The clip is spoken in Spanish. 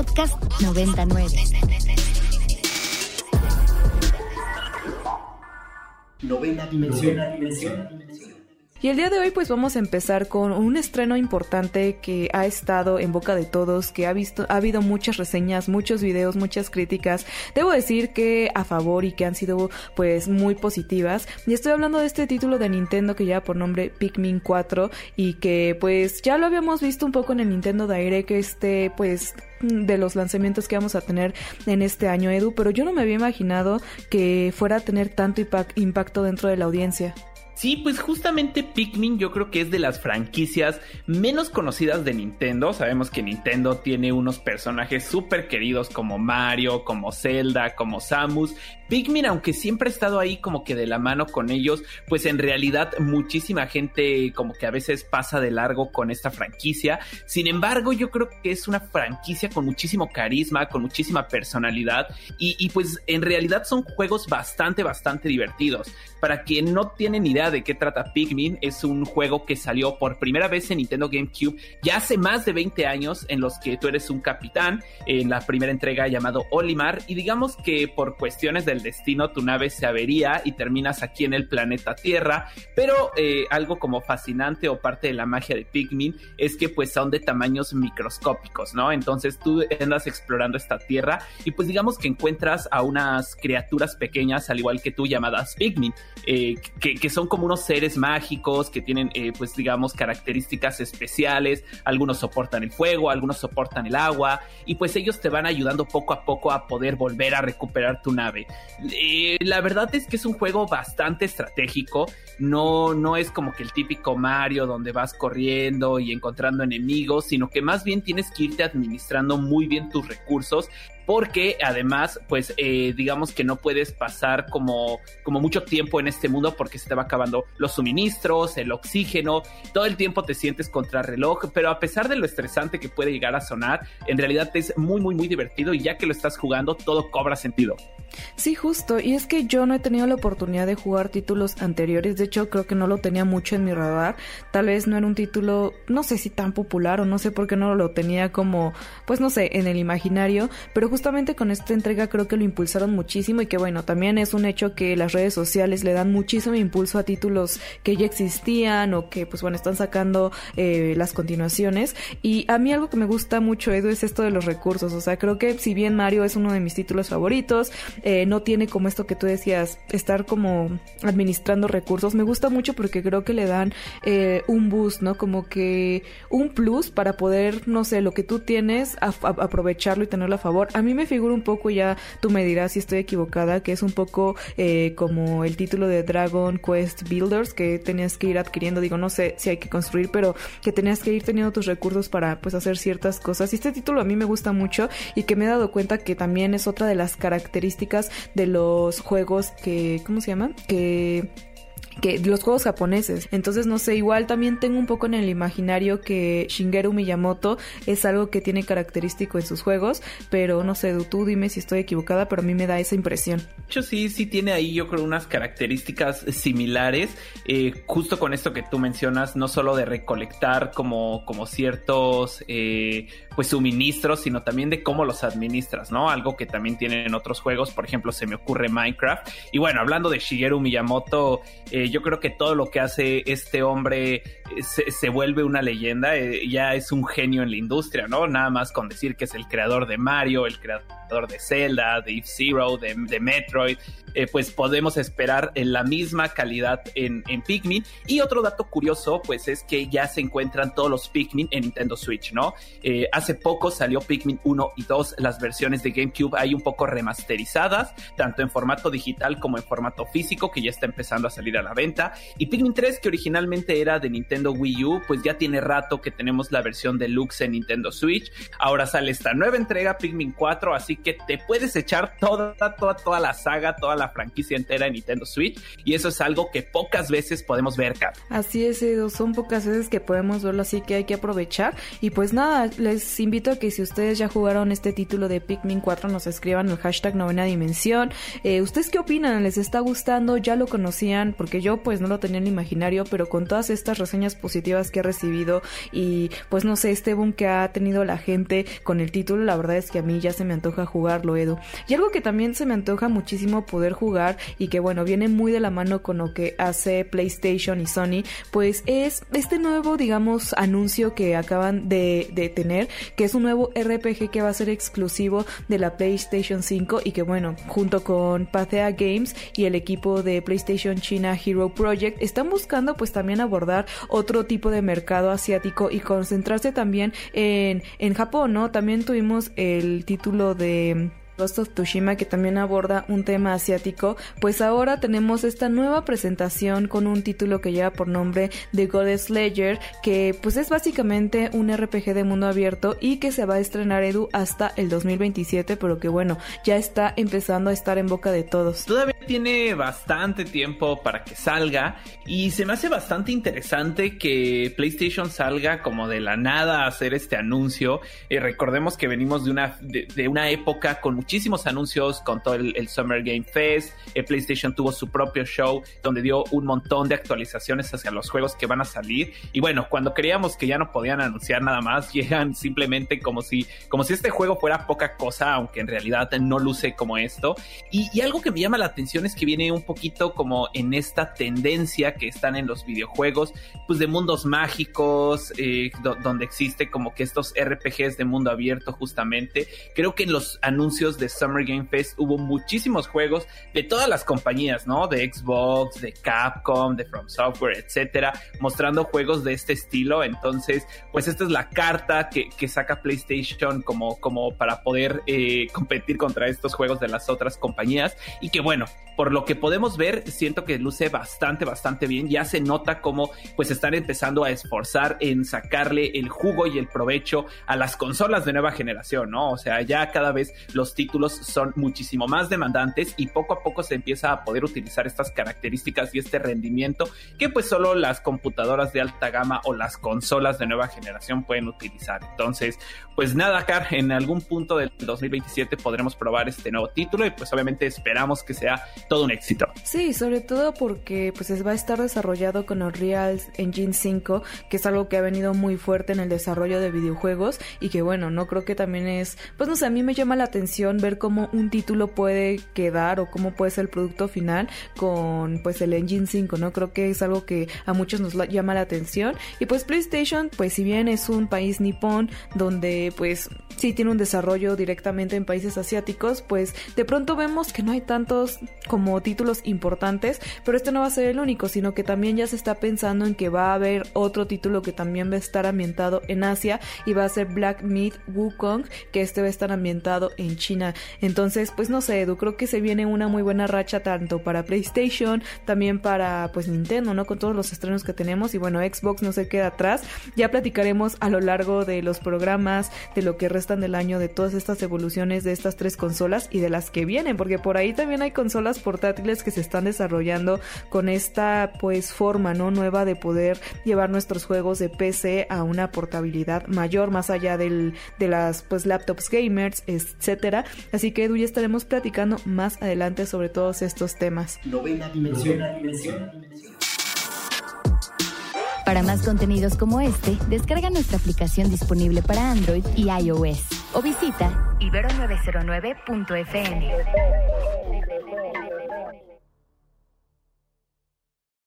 Podcast 99. Novena dimensión. Y el día de hoy pues vamos a empezar con un estreno importante que ha estado en boca de todos, que ha visto ha habido muchas reseñas, muchos videos, muchas críticas. Debo decir que a favor y que han sido pues muy positivas. Y estoy hablando de este título de Nintendo que lleva por nombre Pikmin 4 y que pues ya lo habíamos visto un poco en el Nintendo Direct este pues de los lanzamientos que vamos a tener en este año, Edu, pero yo no me había imaginado que fuera a tener tanto impacto dentro de la audiencia. Sí, pues justamente Pikmin yo creo que es de las franquicias menos conocidas de Nintendo. Sabemos que Nintendo tiene unos personajes súper queridos como Mario, como Zelda, como Samus. Pikmin, aunque siempre ha estado ahí como que de la mano con ellos, pues en realidad muchísima gente como que a veces pasa de largo con esta franquicia. Sin embargo, yo creo que es una franquicia con muchísimo carisma, con muchísima personalidad y, y pues en realidad son juegos bastante, bastante divertidos. Para quien no tiene ni idea de qué trata Pikmin, es un juego que salió por primera vez en Nintendo GameCube ya hace más de 20 años en los que tú eres un capitán en la primera entrega llamado Olimar y digamos que por cuestiones del destino tu nave se avería y terminas aquí en el planeta Tierra, pero eh, algo como fascinante o parte de la magia de Pikmin es que pues son de tamaños microscópicos, ¿no? Entonces tú andas explorando esta Tierra y pues digamos que encuentras a unas criaturas pequeñas al igual que tú llamadas Pikmin eh, que, son como unos seres mágicos que tienen, eh, pues digamos, características especiales. Algunos soportan el fuego, algunos soportan el agua, y pues ellos te van ayudando poco a poco a poder volver a recuperar tu nave. Eh, la verdad es que es un juego bastante estratégico. No, no es como que el típico Mario donde vas corriendo y encontrando enemigos, sino que más bien tienes que irte administrando muy bien tus recursos porque además, pues eh, digamos que no puedes pasar como, como mucho tiempo en este mundo porque se te va acabando los suministros, el oxígeno, todo el tiempo te sientes contra reloj, pero a pesar de lo estresante que puede llegar a sonar, en realidad es muy, muy, muy divertido y ya que lo estás jugando, todo cobra sentido. Sí, justo, y es que yo no he tenido la oportunidad de jugar títulos anteriores, de hecho creo que no lo tenía mucho en mi radar, tal vez no era un título, no sé si tan popular o no sé por qué no lo tenía como, pues no sé, en el imaginario, pero justo justamente con esta entrega creo que lo impulsaron muchísimo y que bueno, también es un hecho que las redes sociales le dan muchísimo impulso a títulos que ya existían o que pues bueno, están sacando eh, las continuaciones. Y a mí algo que me gusta mucho, Edu, es esto de los recursos. O sea, creo que si bien Mario es uno de mis títulos favoritos, eh, no tiene como esto que tú decías, estar como administrando recursos. Me gusta mucho porque creo que le dan eh, un boost, ¿no? Como que un plus para poder, no sé, lo que tú tienes, aprovecharlo y tenerlo a favor. A mí me figura un poco, ya tú me dirás si estoy equivocada, que es un poco eh, como el título de Dragon Quest Builders, que tenías que ir adquiriendo, digo, no sé si hay que construir, pero que tenías que ir teniendo tus recursos para pues hacer ciertas cosas. Y este título a mí me gusta mucho y que me he dado cuenta que también es otra de las características de los juegos que, ¿cómo se llama? Que que los juegos japoneses. Entonces, no sé, igual también tengo un poco en el imaginario que Shigeru Miyamoto es algo que tiene característico en sus juegos, pero no sé, tú dime si estoy equivocada, pero a mí me da esa impresión. De hecho, sí, sí tiene ahí yo creo unas características similares, eh, justo con esto que tú mencionas, no solo de recolectar como, como ciertos eh, pues suministros, sino también de cómo los administras, ¿no? Algo que también tienen otros juegos, por ejemplo, se me ocurre Minecraft. Y bueno, hablando de Shigeru Miyamoto, eh, yo creo que todo lo que hace este hombre eh, se, vuelve una leyenda, eh, ya es un genio en la industria, ¿no? Nada más con decir que es el creador de Mario, el creador de Zelda, de Eve Zero, de Metroid, eh, pues podemos esperar en la misma calidad en, Pikmin. Y otro dato curioso, pues es que ya se encuentran todos los Pikmin en Nintendo Switch, ¿no? Eh, hace poco salió Pikmin 1 y 2, las versiones de GameCube hay un poco remasterizadas, tanto en formato digital como en formato físico, que ya está empezando a salir a la venta. Y Pikmin 3, que originalmente era de Nintendo Wii U, pues ya tiene rato que tenemos la versión deluxe en Nintendo Switch. Ahora sale esta nueva entrega, Pikmin 4, así que te puedes echar toda, toda, toda la saga, toda la franquicia entera en Nintendo Switch y eso es algo que pocas veces podemos ver, Kat. Así es, Edu, son pocas veces que podemos verlo, así que hay que aprovechar. Y pues nada, les invito a que si ustedes ya jugaron este título de Pikmin 4, nos escriban el hashtag novena dimensión. Eh, ¿Ustedes qué opinan? ¿Les está gustando? ¿Ya lo conocían? Porque yo pues no lo tenía en el imaginario, pero con todas estas reseñas positivas que he recibido y pues no sé, este boom que ha tenido la gente con el título, la verdad es que a mí ya se me antoja jugarlo, Edu. Y algo que también se me antoja muchísimo poder jugar y que bueno, viene muy de la mano con lo que hace PlayStation y Sony, pues es este nuevo, digamos, anuncio que acaban de, tener, que es un nuevo RPG que va a ser exclusivo de la PlayStation 5 y que bueno, junto con Pathea Games y el equipo de PlayStation China Hero Project están buscando pues también abordar otro tipo de mercado asiático y concentrarse también en, en Japón, ¿no? También tuvimos el título de Ghost of Tsushima que también aborda un tema asiático, pues ahora tenemos esta nueva presentación con un título que lleva por nombre The Goddess Ledger, que pues es básicamente un RPG de mundo abierto y que se va a estrenar Edu hasta el 2027, pero que bueno, ya está empezando a estar en boca de todos. Tiene bastante tiempo para que salga y se me hace bastante interesante que PlayStation salga como de la nada a hacer este anuncio. Eh, recordemos que venimos de una, de, una época con muchísimos anuncios con todo el, Summer Game Fest. El PlayStation tuvo su propio show donde dio un montón de actualizaciones hacia los juegos que van a salir. Y bueno, cuando creíamos que ya no podían anunciar nada más, llegan simplemente como si, como si este juego fuera poca cosa, aunque en realidad no luce como esto. Y algo que me llama la atención que viene un poquito como en esta tendencia que están en los videojuegos, pues de mundos mágicos, eh, do, donde existe como que estos RPGs de mundo abierto justamente. Creo que en los anuncios de Summer Game Fest hubo muchísimos juegos de todas las compañías, ¿no? De Xbox, de Capcom, de From Software, etcétera, mostrando juegos de este estilo. Entonces, pues esta es la carta que, que saca PlayStation como, como para poder eh, competir contra estos juegos de las otras compañías. Y que bueno, por lo que podemos ver, siento que luce bastante, bastante bien. Ya se nota como pues están empezando a esforzar en sacarle el jugo y el provecho a las consolas de nueva generación, ¿no? O sea, ya cada vez los títulos son muchísimo más demandantes y poco a poco se empieza a poder utilizar estas características y este rendimiento que pues solo las computadoras de alta gama o las consolas de nueva generación pueden utilizar. Entonces, pues nada, Car, en algún punto del 2027 podremos probar este nuevo título y pues obviamente esperamos que sea todo un éxito. Sí, sobre todo porque pues va a estar desarrollado con Unreal Engine 5, que es algo que ha venido muy fuerte en el desarrollo de videojuegos y que bueno, no creo que también es, pues no sé, a mí me llama la atención ver cómo un título puede quedar o cómo puede ser el producto final con pues el Engine 5, ¿no? Creo que es algo que a muchos nos llama la atención y pues PlayStation, pues si bien es un país nipón donde pues sí tiene un desarrollo directamente en países asiáticos, pues de pronto vemos que no hay tantos como títulos importantes, pero este no va a ser el único, sino que también ya se está pensando en que va a haber otro título que también va a estar ambientado en Asia y va a ser Black Myth Wukong, que este va a estar ambientado en China. Entonces, pues no sé, Edu, creo que se viene una muy buena racha tanto para PlayStation, también para pues Nintendo, ¿no? Con todos los estrenos que tenemos y bueno, Xbox no se queda atrás. Ya platicaremos a lo largo de los programas, de lo que restan del año, de todas estas evoluciones de estas tres consolas y de las que vienen, porque por ahí también hay consolas portátiles que se están desarrollando con esta pues forma, ¿no? Nueva de poder llevar nuestros juegos de PC a una portabilidad mayor, más allá del, de las pues laptops gamers, etcétera. Así que Edu ya estaremos platicando más adelante sobre todos estos temas. Novena dimensión. Novena dimensión. Para más contenidos como este, descarga nuestra aplicación disponible para Android y iOS o visita ibero909.fm.